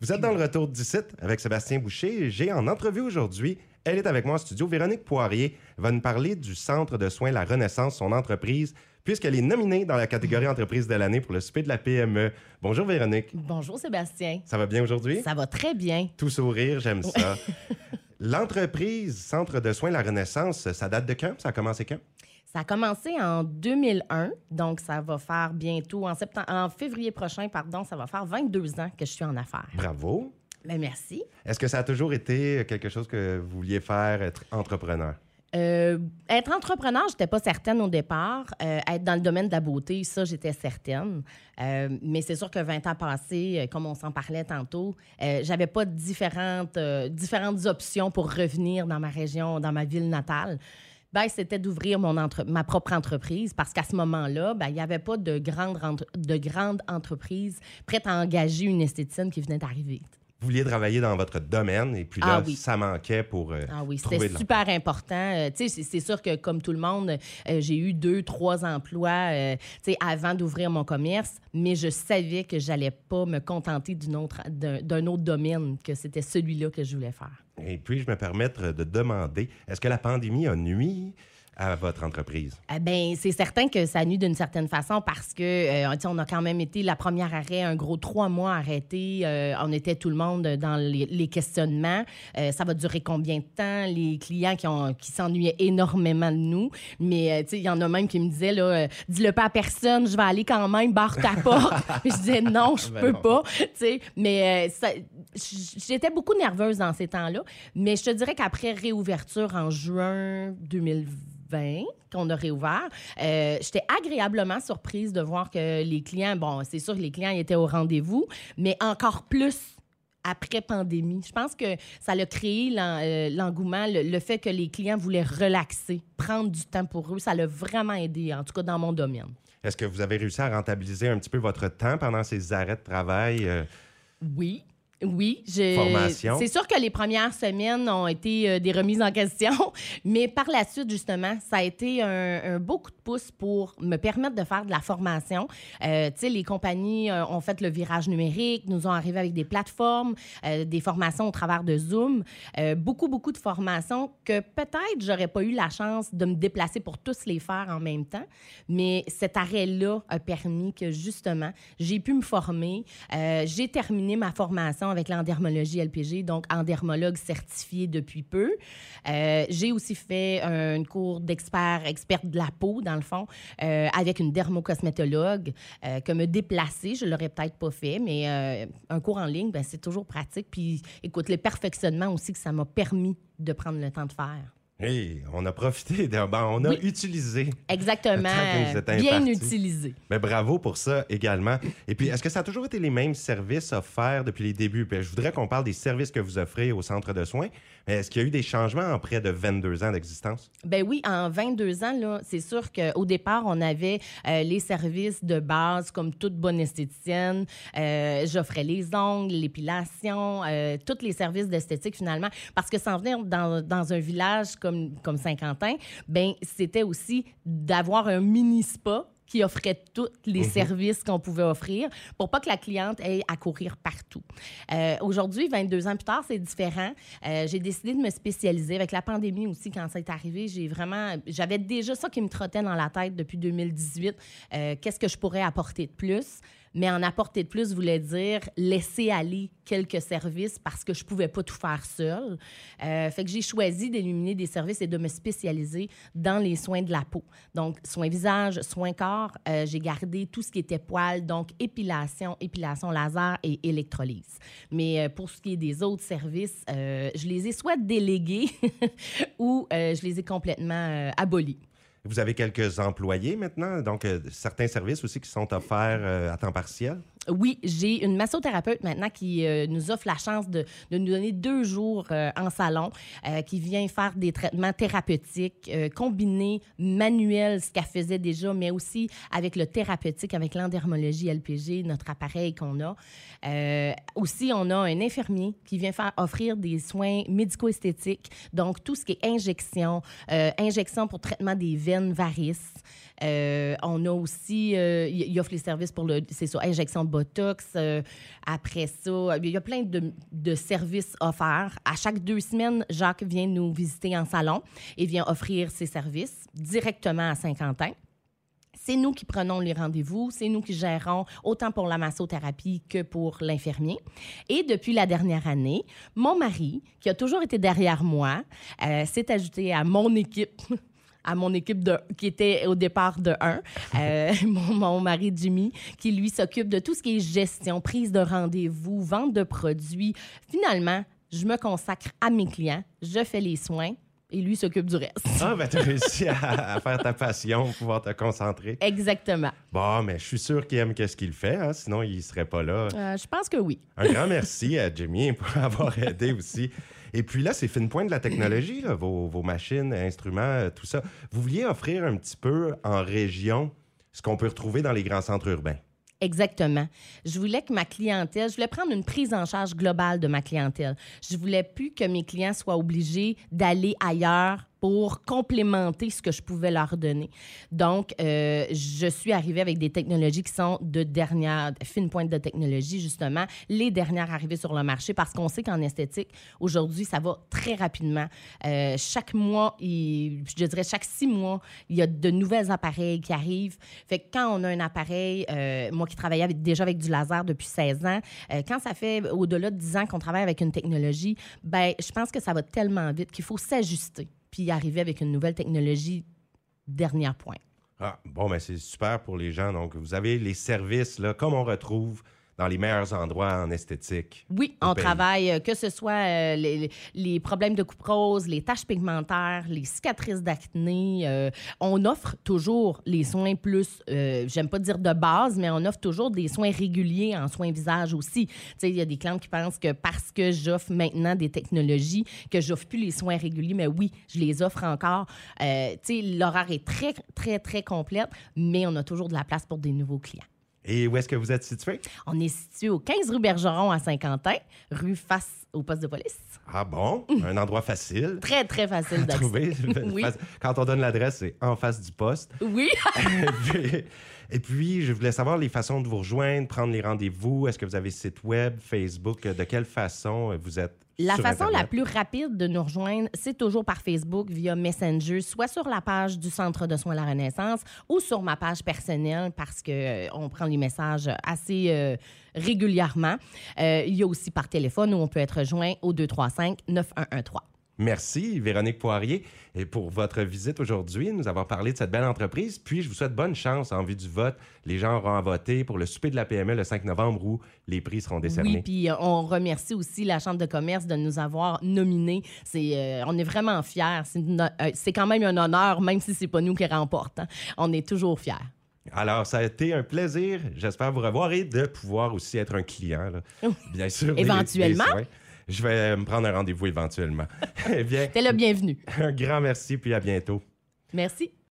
Vous êtes dans le retour d'ici avec Sébastien Boucher. J'ai en entrevue aujourd'hui, elle est avec moi en studio, Véronique Poirier va nous parler du Centre de soins La Renaissance, son entreprise, puisqu'elle est nominée dans la catégorie entreprise de l'année pour le souper de la PME. Bonjour Véronique. Bonjour Sébastien. Ça va bien aujourd'hui? Ça va très bien. Tout sourire, j'aime ça. L'entreprise Centre de soins La Renaissance, ça date de quand? Ça a commencé quand? Ça a commencé en 2001, donc ça va faire bientôt, en, septembre, en février prochain, pardon, ça va faire 22 ans que je suis en affaires. Bravo. Ben, merci. Est-ce que ça a toujours été quelque chose que vous vouliez faire, être entrepreneur? Euh, être entrepreneur, j'étais pas certaine au départ. Euh, être dans le domaine de la beauté, ça, j'étais certaine. Euh, mais c'est sûr que 20 ans passés, euh, comme on s'en parlait tantôt, euh, j'avais pas différentes, euh, différentes options pour revenir dans ma région, dans ma ville natale. Ben, c'était d'ouvrir mon entre- ma propre entreprise parce qu'à ce moment-là, ben, il n'y avait pas de grande, de grande entreprise prête à engager une esthéticienne qui venait d'arriver. Vous vouliez travailler dans votre domaine et puis là, Ah oui. ça manquait pour euh, Ah oui, c'était super important. Euh, c'est- sûr que comme tout le monde, euh, j'ai eu deux, trois emplois avant d'ouvrir mon commerce, mais je savais que j'allais pas me contenter autre- d'un d'un autre domaine, que c'était celui-là que je voulais faire. Et puis, je me permettre de demander, est-ce que la pandémie a nuit à votre entreprise? Eh ben, c'est certain que ça nuit d'une certaine façon parce que euh, on a quand même été la première arrêt, un gros trois mois arrêté. Euh, on était tout le monde dans les, les questionnements. Euh, ça va durer combien de temps? Les clients qui, ont- qui s'ennuyaient énormément de nous. Mais euh, il y en a même qui me disaient, là, dis-le pas à personne, je vais aller quand même, barre ta porte. Je disais, non, je Ben peux non. pas. Tu sais, mais j'étais beaucoup nerveuse dans ces temps-là. Mais je te dirais qu'après réouverture en juin 2020, qu'on a réouvert, euh, j'étais agréablement surprise de voir que les clients, bon, c'est sûr que les clients étaient au rendez-vous, mais encore plus après pandémie. Je pense que ça a créé euh, l'engouement, le, le fait que les clients voulaient relaxer, prendre du temps pour eux. Ça l'a vraiment aidé, en tout cas dans mon domaine. Est-ce que vous avez réussi à rentabiliser un petit peu votre temps pendant ces arrêts de travail? euh, Oui. Oui, je... C'est sûr que les premières semaines ont été euh, des remises en question, mais par la suite, justement, ça a été un, un beau coup de pouce pour me permettre de faire de la formation. Euh, tu sais, les compagnies euh, ont fait le virage numérique, nous ont arrivé avec des plateformes, des formations au travers de Zoom, beaucoup, beaucoup de formations que peut-être j'aurais pas eu la chance de me déplacer pour tous les faire en même temps, mais cet arrêt-là a permis que, justement, j'ai pu me former. J'ai terminé ma formation avec l'endermologie LPG, donc endermologue certifié depuis peu. Euh, j'ai aussi fait un cours d'expert, experte de la peau, dans le fond, euh, avec une dermocosmétologue, euh, que me déplacer, je l'aurais peut-être pas fait, mais un cours en ligne, ben, c'est toujours pratique. Puis, écoute, le perfectionnement aussi que ça m'a permis de prendre le temps de faire. Hey, on a profité, de, ben, on a Oui. utilisé. Exactement. Bien utilisé. Mais bravo pour ça également. Et puis, est-ce que ça a toujours été les mêmes services offerts depuis les débuts? Puis, je voudrais qu'on parle des services que vous offrez au centre de soins. Mais est-ce qu'il y a eu des changements en près de 22 ans d'existence? Ben oui, en 22 ans, là, c'est sûr qu'au départ, on avait euh, les services de base comme toute bonne esthéticienne. Euh, J'offrais les ongles, l'épilation, euh, tous les services d'esthétique finalement. Parce que sans venir dans, dans un village comme, comme Saint-Quentin, ben c'était aussi d'avoir un mini-spa qui offrait tous les services qu'on pouvait offrir pour pas que la cliente ait à courir partout. Euh, Aujourd'hui, 22 ans plus tard, c'est différent. Euh, j'ai décidé de me spécialiser. Avec la pandémie aussi, quand ça est arrivé, j'ai vraiment... J'avais déjà ça qui me trottait dans la tête depuis 2018. Euh, Qu'est-ce que je pourrais apporter de plus? Mais en apporter de plus voulait dire laisser aller quelques services parce que je pouvais pas tout faire seule. Euh, fait que j'ai choisi d'éliminer des services et de me spécialiser dans les soins de la peau. Donc, soins visage, soins corps. Euh, j'ai gardé tout ce qui était poils, donc épilation, épilation laser et électrolyse. Mais euh, pour ce qui est des autres services, je les ai soit délégués ou je les ai complètement abolis. Vous avez quelques employés maintenant, donc euh, certains services aussi qui sont offerts euh, à temps partiel? Oui, j'ai une massothérapeute maintenant qui euh, nous offre la chance de, nous donner deux jours euh, en salon, euh, qui vient faire des traitements thérapeutiques combinés, manuels, ce qu'elle faisait déjà, mais aussi avec le thérapeutique, avec l'endermologie LPG, notre appareil qu'on a. Aussi, on a un infirmier qui vient faire offrir des soins médico-esthétiques, donc tout ce qui est injection, injection pour traitement des veines varices. On a aussi, il offre les services pour le, c'est ça, injection Botox. Euh, après ça, il y a plein de, services offerts. À chaque deux semaines, Jacques vient nous visiter en salon et vient offrir ses services directement à Saint-Quentin. C'est nous qui prenons les rendez-vous, c'est nous qui gérons autant pour la massothérapie que pour l'infirmier. Et depuis la dernière année, mon mari, qui a toujours été derrière moi, euh, s'est ajouté à mon équipe à mon équipe de, qui était au départ de 1, euh, mon, mon, mari Jimmy, qui lui s'occupe de tout ce qui est gestion, prise de rendez-vous, vente de produits. Finalement, je me consacre à mes clients, je fais les soins, et lui s'occupe du reste. Ah, ben, tu as réussi à, faire ta passion, pouvoir te concentrer. Exactement. Bon, mais je suis sûr qu'il aime ce qu'il fait, hein, sinon il serait pas là. Euh, je pense que oui. Un grand merci à Jimmy pour avoir aidé aussi. Et puis là, c'est fine point de la technologie, vos, vos, machines, instruments, euh, tout ça. Vous vouliez offrir un petit peu en région ce qu'on peut retrouver dans les grands centres urbains? Exactement. Je voulais que ma clientèle, je voulais prendre une prise en charge globale de ma clientèle. Je voulais plus que mes clients soient obligés d'aller ailleurs pour complémenter ce que je pouvais leur donner. Donc, euh, je suis arrivée avec des technologies qui sont de dernière, fine pointe de technologie, justement, les dernières arrivées sur le marché, parce qu'on sait qu'en esthétique, aujourd'hui, ça va très rapidement. Euh, chaque mois, je dirais chaque six mois, il y a de nouvelles appareils qui arrivent. Fait que quand on a un appareil, euh, moi qui travaillais déjà avec du laser depuis 16 ans, quand ça fait au-delà de 10 ans qu'on travaille avec une technologie, ben je pense que ça va tellement vite qu'il faut s'ajuster puis arriver avec une nouvelle technologie dernière point. Ah, bon, mais ben, c'est super pour les gens. Donc, vous avez les services, là, comme on retrouve dans les meilleurs endroits en esthétique. Oui, on travaille, euh, que ce soit euh, les, problèmes de coupe rose, les taches pigmentaires, les cicatrices d'acné. Euh, on offre toujours les soins plus, j'aime pas dire de base, mais on offre toujours des soins réguliers en soins visage aussi. Il y a des clientes qui pensent que parce que j'offre maintenant des technologies, que j'offre plus les soins réguliers, mais oui, je les offre encore. sais, l'horaire est très, très, très complète, mais on a toujours de la place pour des nouveaux clients. Et où est-ce que vous êtes situé? On est situé au 15 rue Bergeron à Saint-Quentin, rue face au poste de police. Ah bon? Un endroit facile. très, très facile d'accès. trouver. oui. Quand on donne l'adresse, c'est en face du poste. Oui. et, puis, je voulais savoir les façons de vous rejoindre, prendre les rendez-vous. Est-ce que vous avez site web, Facebook? De quelle façon vous êtes la façon la plus rapide de nous rejoindre, c'est toujours par Facebook via Messenger, soit sur la page du Centre de soins de la Renaissance ou sur ma page personnelle parce que euh, on prend les messages assez euh, régulièrement. Euh, il y a aussi par téléphone où on peut être rejoint au 235 9113. Merci, Véronique Poirier, et pour votre visite aujourd'hui, nous avons parlé de cette belle entreprise. Puis, je vous souhaite bonne chance en vue du vote. Les gens auront à voter pour le souper de la PME le 5 novembre où les prix seront décernés. Oui, puis euh, on remercie aussi la Chambre de commerce de nous avoir nominés. C'est, euh, on est vraiment fiers. Euh, c'est, quand même un honneur, même si c'est pas nous qui remportons. Hein. On est toujours fiers. Alors, ça a été un plaisir. J'espère vous revoir et de pouvoir aussi être un client. Bien sûr. Éventuellement je vais me prendre un rendez-vous éventuellement. eh bien, T'es le bienvenu. Un grand merci, puis à bientôt. Merci.